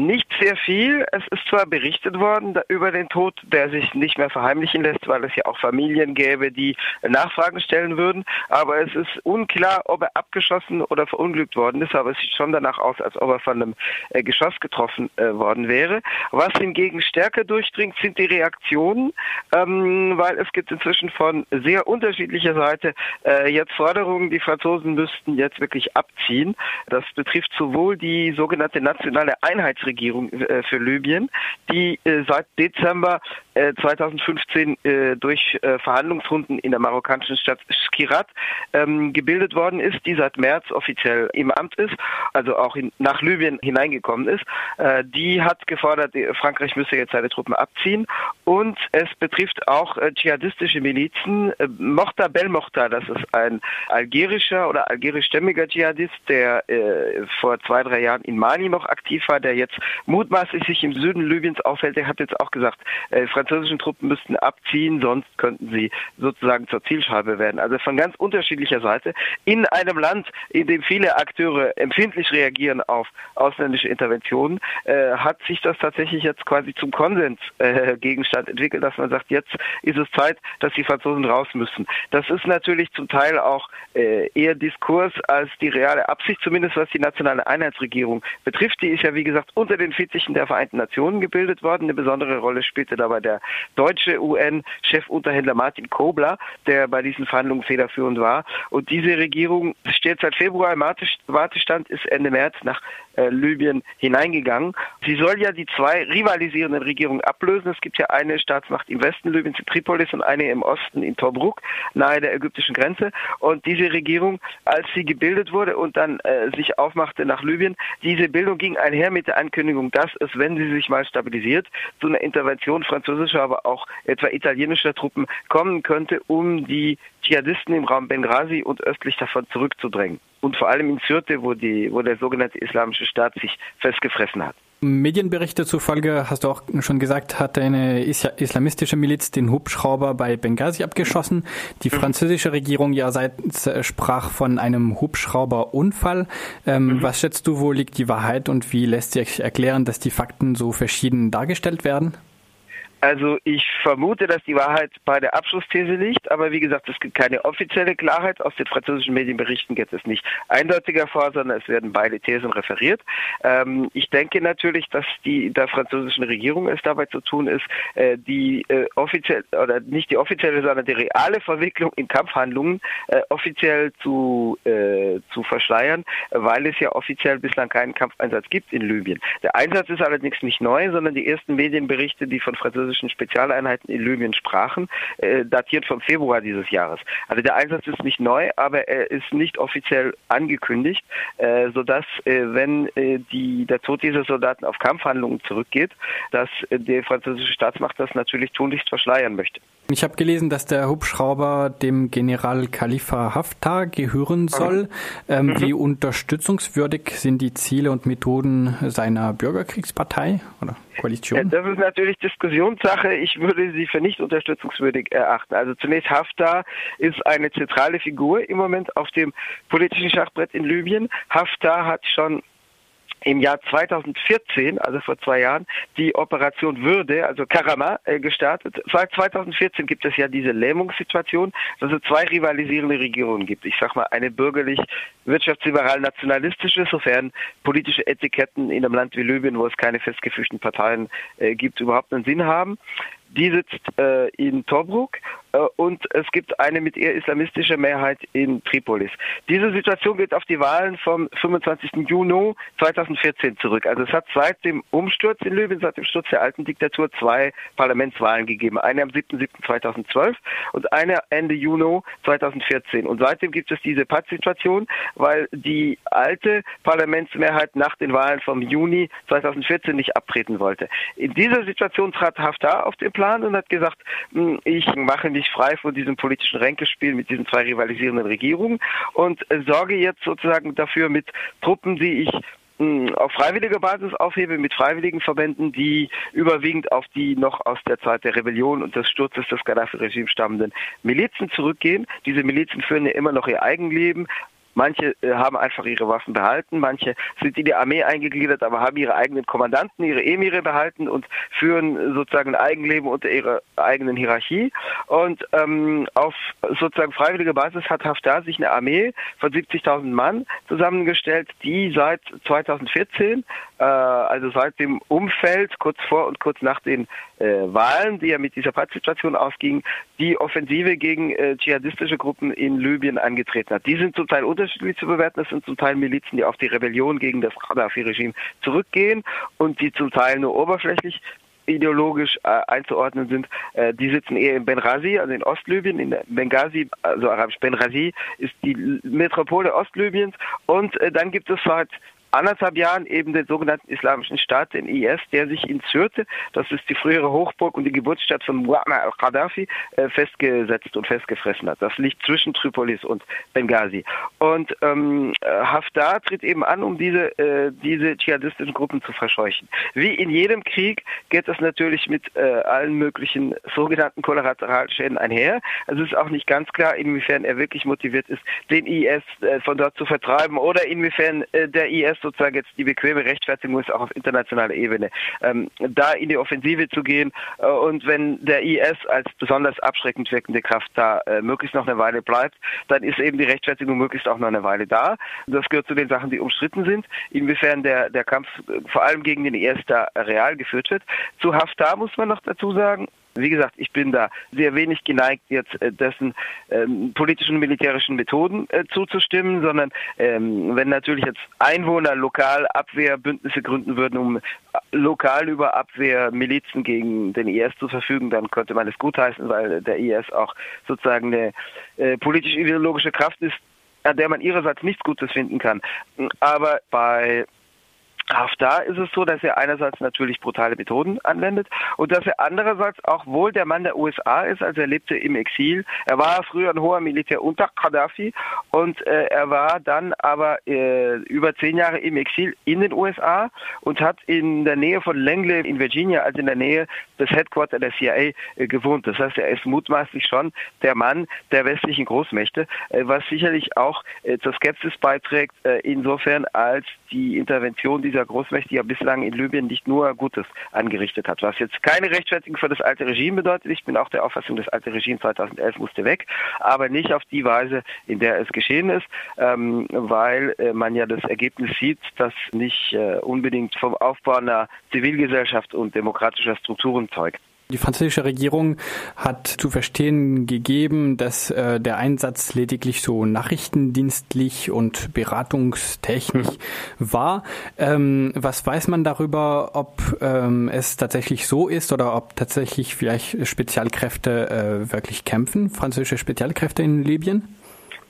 Nicht sehr viel. Es ist zwar berichtet worden über den Tod, der sich nicht mehr verheimlichen lässt, weil es ja auch Familien gäbe, die Nachfragen stellen würden, aber es ist unklar, ob er abgeschossen oder verunglückt worden ist, aber es sieht schon danach aus, als ob er von einem äh, Geschoss getroffen äh, worden wäre. Was hingegen stärker durchdringt, sind die Reaktionen, ähm, weil es gibt inzwischen von sehr unterschiedlicher Seite äh, jetzt Forderungen, die Franzosen müssten jetzt wirklich abziehen. Das betrifft sowohl die sogenannte nationale Einheitsregierung äh, für Libyen, die äh, seit Dezember 2015 äh, durch Verhandlungsrunden in der marokkanischen Stadt Skirat ähm, gebildet worden ist, die seit März offiziell im Amt ist, also auch in, nach Libyen hineingekommen ist. die hat gefordert, Frankreich müsse jetzt seine Truppen abziehen und es betrifft auch dschihadistische Milizen. Äh, Mokhtar Belmokhtar, das ist ein algerischer oder algerischstämmiger Dschihadist, der vor zwei, drei Jahren in Mali noch aktiv war, der jetzt mutmaßlich sich im Süden Libyens aufhält, der hat jetzt auch gesagt, äh, französischen Truppen müssten abziehen, sonst könnten sie sozusagen zur Zielscheibe werden. Also von ganz unterschiedlicher Seite. In einem Land, in dem viele Akteure empfindlich reagieren auf ausländische Interventionen, äh, hat sich das tatsächlich jetzt quasi zum Konsensgegenstand äh, entwickelt, dass man sagt, jetzt ist es Zeit, dass die Franzosen raus müssen. Das ist natürlich zum Teil auch äh, eher Diskurs als die reale Absicht, zumindest was die nationale Einheitsregierung betrifft. Die ist ja, wie gesagt, unter den Fittichen der Vereinten Nationen gebildet worden. Eine besondere Rolle spielte dabei der deutsche UN-Chefunterhändler Martin Kobler, der bei diesen Verhandlungen federführend war. Und diese Regierung steht seit Februar im Wartestand, ist Ende März nach äh, Libyen hineingegangen. Sie soll ja die zwei rivalisierenden Regierungen ablösen. Es gibt ja eine Staatsmacht im Westen Libyens in Tripolis und eine im Osten in Tobruk, nahe der ägyptischen Grenze. Und diese Regierung, als sie gebildet wurde und dann äh, sich aufmachte nach Libyen, diese Bildung ging einher mit der Ankündigung, dass es, wenn sie sich mal stabilisiert, zu einer Intervention französischer, aber auch etwa italienischer Truppen kommen könnte, um die Dschihadisten im Raum Benghazi und östlich davon zurückzudrängen. Und vor allem in Sirte, wo, die, wo der sogenannte Islamische Staat sich festgefressen hat. Medienberichte zufolge, hast du auch schon gesagt, hat eine islamistische Miliz den Hubschrauber bei Benghazi abgeschossen. Die mhm. französische Regierung ja seit, äh, sprach von einem Hubschrauberunfall. Ähm, mhm. Was schätzt du, wo liegt die Wahrheit und wie lässt sich erklären, dass die Fakten so verschieden dargestellt werden? Also ich vermute, dass die Wahrheit bei der Abschlussthese liegt, aber wie gesagt, es gibt keine offizielle Klarheit. Aus den französischen Medienberichten geht es nicht eindeutiger vor, sondern es werden beide Thesen referiert. Ähm, ich denke natürlich, dass die der französischen Regierung es dabei zu tun ist, äh, die äh, offiziell oder nicht die offizielle, sondern die reale Verwicklung in Kampfhandlungen äh, offiziell zu äh, zu verschleiern, weil es ja offiziell bislang keinen Kampfeinsatz gibt in Libyen. Der Einsatz ist allerdings nicht neu, sondern die ersten Medienberichte, die von französischen französischen Spezialeinheiten in Libyen sprachen, äh, datiert vom Februar dieses Jahres. Also der Einsatz ist nicht neu, aber er ist nicht offiziell angekündigt, äh, sodass, äh, wenn äh, die, der Tod dieser Soldaten auf Kampfhandlungen zurückgeht, dass äh, die französische Staatsmacht das natürlich tunlichst verschleiern möchte. Ich habe gelesen, dass der Hubschrauber dem General Khalifa Haftar gehören soll. Ähm, mhm. Wie unterstützungswürdig sind die Ziele und Methoden seiner Bürgerkriegspartei oder Koalition? Das ist natürlich Diskussionssache. Ich würde sie für nicht unterstützungswürdig erachten. Also zunächst Haftar ist eine zentrale Figur im Moment auf dem politischen Schachbrett in Libyen. Haftar hat schon im Jahr 2014, also vor zwei Jahren, die Operation Würde, also Karama, äh, gestartet. Seit 2014 gibt es ja diese Lähmungssituation, dass es zwei rivalisierende Regierungen gibt. Ich sag mal, eine bürgerlich, wirtschaftsliberal nationalistische, sofern politische Etiketten in einem Land wie Libyen, wo es keine festgefügten Parteien äh, gibt, überhaupt einen Sinn haben. Die sitzt äh, in Tobruk und es gibt eine mit ihr islamistische Mehrheit in Tripolis. Diese Situation geht auf die Wahlen vom 25. Juni 2014 zurück. Also es hat seit dem Umsturz in Libyen, seit dem Sturz der alten Diktatur zwei Parlamentswahlen gegeben. Eine am 7.7.2012 und eine Ende Juni 2014. Und seitdem gibt es diese Pattsituation, weil die alte Parlamentsmehrheit nach den Wahlen vom Juni 2014 nicht abtreten wollte. In dieser Situation trat Haftar auf den Plan und hat gesagt, hm, ich mache mich frei von diesem politischen Ränkespiel mit diesen zwei rivalisierenden Regierungen und sorge jetzt sozusagen dafür mit Truppen, die ich hm, auf freiwilliger Basis aufhebe mit freiwilligen Verbänden, die überwiegend auf die noch aus der Zeit der Rebellion und des Sturzes des Gaddafi-Regimes stammenden Milizen zurückgehen. Diese Milizen führen ja immer noch ihr Eigenleben, Manche äh, haben einfach ihre Waffen behalten, manche sind in die Armee eingegliedert, aber haben ihre eigenen Kommandanten, ihre Emire behalten und führen sozusagen ein Eigenleben unter ihrer eigenen Hierarchie. Und ähm, auf sozusagen freiwilliger Basis hat Haftar sich eine Armee von 70.000 Mann zusammengestellt, die seit 2014, äh, also seit dem Umfeld kurz vor und kurz nach den äh, Wahlen, die ja mit dieser Pattsituation ausgingen, die Offensive gegen äh, dschihadistische Gruppen in Libyen angetreten hat. Die sind zum Teil unterschiedlich zu bewerten. Das sind zum Teil Milizen, die auf die Rebellion gegen das Gaddafi-Regime zurückgehen und die zum Teil nur oberflächlich ideologisch äh, einzuordnen sind, äh, die sitzen eher in Benghazi, also in Ostlibyen, in Benghazi, also arabisch Benghazi ist die Metropole Ostlibyens und äh, dann gibt es halt anderthalb Jahren eben den sogenannten Islamischen Staat, den IS, der sich in Sirte, das ist die frühere Hochburg und die Geburtsstadt von Muammar al-Qaddafi, äh, festgesetzt und festgefressen hat. Das liegt zwischen Tripolis und Benghazi. Und ähm, Haftar tritt eben an, um diese, äh, diese dschihadistischen Gruppen zu verscheuchen. Wie in jedem Krieg geht das natürlich mit äh, allen möglichen sogenannten Kollateralschäden einher. Es ist auch nicht ganz klar, inwiefern er wirklich motiviert ist, den IS äh, von dort zu vertreiben oder inwiefern äh, der IS sozusagen jetzt die bequeme Rechtfertigung ist, auch auf internationaler Ebene, ähm, da in die Offensive zu gehen. Äh, und wenn der IS als besonders abschreckend wirkende Kraft da äh, möglichst noch eine Weile bleibt, dann ist eben die Rechtfertigung möglichst auch noch eine Weile da. Das gehört zu den Sachen, die umstritten sind, inwiefern der, der Kampf äh, vor allem gegen den IS da real geführt wird. Zu Haftar muss man noch dazu sagen, wie gesagt, ich bin da sehr wenig geneigt, jetzt äh, dessen ähm, politischen und militärischen Methoden äh, zuzustimmen, sondern ähm, wenn natürlich jetzt Einwohner lokal Abwehrbündnisse gründen würden, um äh, lokal über Abwehrmilizen gegen den IS zu verfügen, dann könnte man es gutheißen, weil der IS auch sozusagen eine äh, politisch-ideologische Kraft ist, an der man ihrerseits nichts Gutes finden kann. Aber bei Haftar ist es so, dass er einerseits natürlich brutale Methoden anwendet und dass er andererseits auch wohl der Mann der USA ist, also er lebte im Exil. Er war früher ein hoher Militär unter Gaddafi und äh, er war dann aber äh, über zehn Jahre im Exil in den USA und hat in der Nähe von Langley in Virginia, also in der Nähe des Headquarter der CIA, äh, gewohnt. Das heißt, er ist mutmaßlich schon der Mann der westlichen Großmächte, äh, was sicherlich auch äh, zur Skepsis beiträgt, äh, insofern als die Intervention dieser Großmächte ja bislang in Libyen nicht nur Gutes angerichtet hat. Was jetzt keine Rechtfertigung für das alte Regime bedeutet. Ich bin auch der Auffassung, das alte Regime 2011 musste weg, aber nicht auf die Weise, in der es geschehen ist, ähm, weil äh, man ja das Ergebnis sieht, dass nicht äh, unbedingt vom Aufbau einer Zivilgesellschaft und demokratischer Strukturen zeugt. Die französische Regierung hat zu verstehen gegeben, dass äh, der Einsatz lediglich so nachrichtendienstlich und beratungstechnisch war. Ähm, was weiß man darüber, ob ähm, es tatsächlich so ist oder ob tatsächlich vielleicht Spezialkräfte äh, wirklich kämpfen, französische Spezialkräfte in Libyen?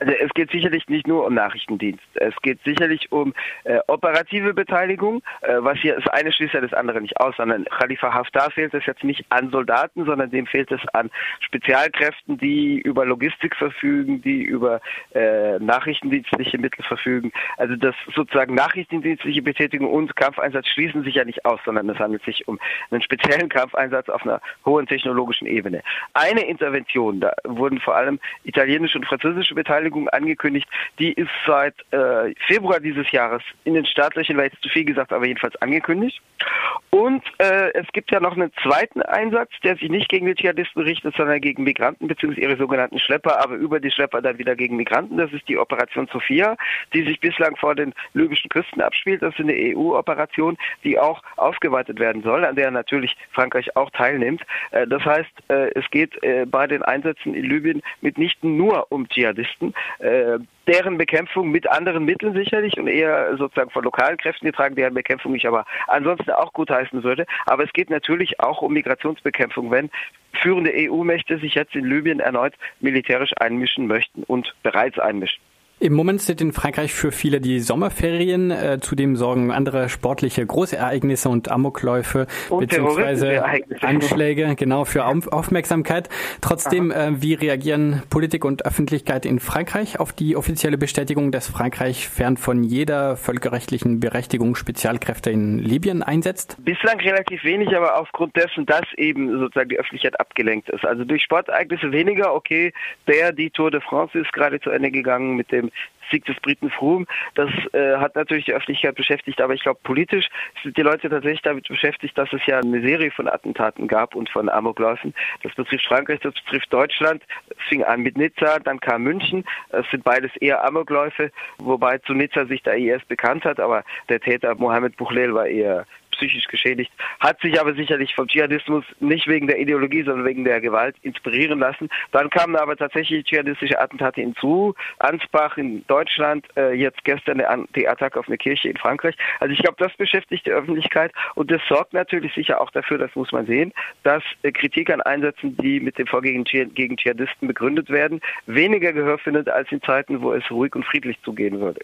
Also es geht sicherlich nicht nur um Nachrichtendienst. Es geht sicherlich um äh, operative Beteiligung, äh, was hier das eine schließt ja das andere nicht aus, sondern Khalifa Haftar fehlt es jetzt nicht an Soldaten, sondern dem fehlt es an Spezialkräften, die über Logistik verfügen, die über äh, nachrichtendienstliche Mittel verfügen. Also das sozusagen nachrichtendienstliche Betätigung und Kampfeinsatz schließen sich ja nicht aus, sondern es handelt sich um einen speziellen Kampfeinsatz auf einer hohen technologischen Ebene. Eine Intervention, da wurden vor allem italienische und französische Beteiligung Beteiligung angekündigt. Die ist seit äh, Februar dieses Jahres in den staatlichen, war jetzt zu viel gesagt, aber jedenfalls angekündigt. Und äh, es gibt ja noch einen zweiten Einsatz, der sich nicht gegen die Dschihadisten richtet, sondern gegen Migranten bzw. ihre sogenannten Schlepper, aber über die Schlepper dann wieder gegen Migranten. Das ist die Operation Sophia, die sich bislang vor den libyschen Küsten abspielt. Das ist eine EU-Operation, die auch ausgeweitet werden soll, an der natürlich Frankreich auch teilnimmt. Äh, das heißt, äh, es geht äh, bei den Einsätzen in Libyen mitnichten nur um Dschihadisten, äh, deren Bekämpfung mit anderen Mitteln sicherlich und eher sozusagen von lokalen Kräften getragen, deren Bekämpfung ich aber ansonsten auch gut heißen würde. Aber es geht natürlich auch um Migrationsbekämpfung, wenn führende EU-Mächte sich jetzt in Libyen erneut militärisch einmischen möchten und bereits einmischen. Im Moment sind in Frankreich für viele die Sommerferien. Äh, zudem sorgen andere sportliche Großereignisse und Amokläufe bzw. Anschläge genau für Aufmerksamkeit. Trotzdem, äh, wie reagieren Politik und Öffentlichkeit in Frankreich auf die offizielle Bestätigung, dass Frankreich fern von jeder völkerrechtlichen Berechtigung Spezialkräfte in Libyen einsetzt? Bislang relativ wenig, aber aufgrund dessen, dass eben sozusagen die Öffentlichkeit abgelenkt ist. Also durch Sportereignisse weniger. Okay, der die Tour de France ist gerade zu Ende gegangen mit dem Sieg des Briten Froome. Das äh, hat natürlich die Öffentlichkeit beschäftigt, aber ich glaube, politisch sind die Leute tatsächlich damit beschäftigt, dass es ja eine Serie von Attentaten gab und von Amokläufen. Das betrifft Frankreich, das betrifft Deutschland. Es fing an mit Nizza, dann kam München. Es sind beides eher Amokläufe, wobei zu Nizza sich der IS bekannt hat, aber der Täter Mohammed Bouchlel war eher psychisch geschädigt, hat sich aber sicherlich vom Dschihadismus nicht wegen der Ideologie, sondern wegen der Gewalt inspirieren lassen. Dann kamen aber tatsächlich dschihadistische Attentate hinzu, Ansbach in Deutschland, äh, jetzt gestern die Attacke auf eine Kirche in Frankreich. Also ich glaube, das beschäftigt die Öffentlichkeit und das sorgt natürlich sicher auch dafür, das muss man sehen, dass äh, Kritik an Einsätzen, die mit dem Vorgehen gegen Dschihadisten begründet werden, weniger Gehör findet als in Zeiten, wo es ruhig und friedlich zugehen würde.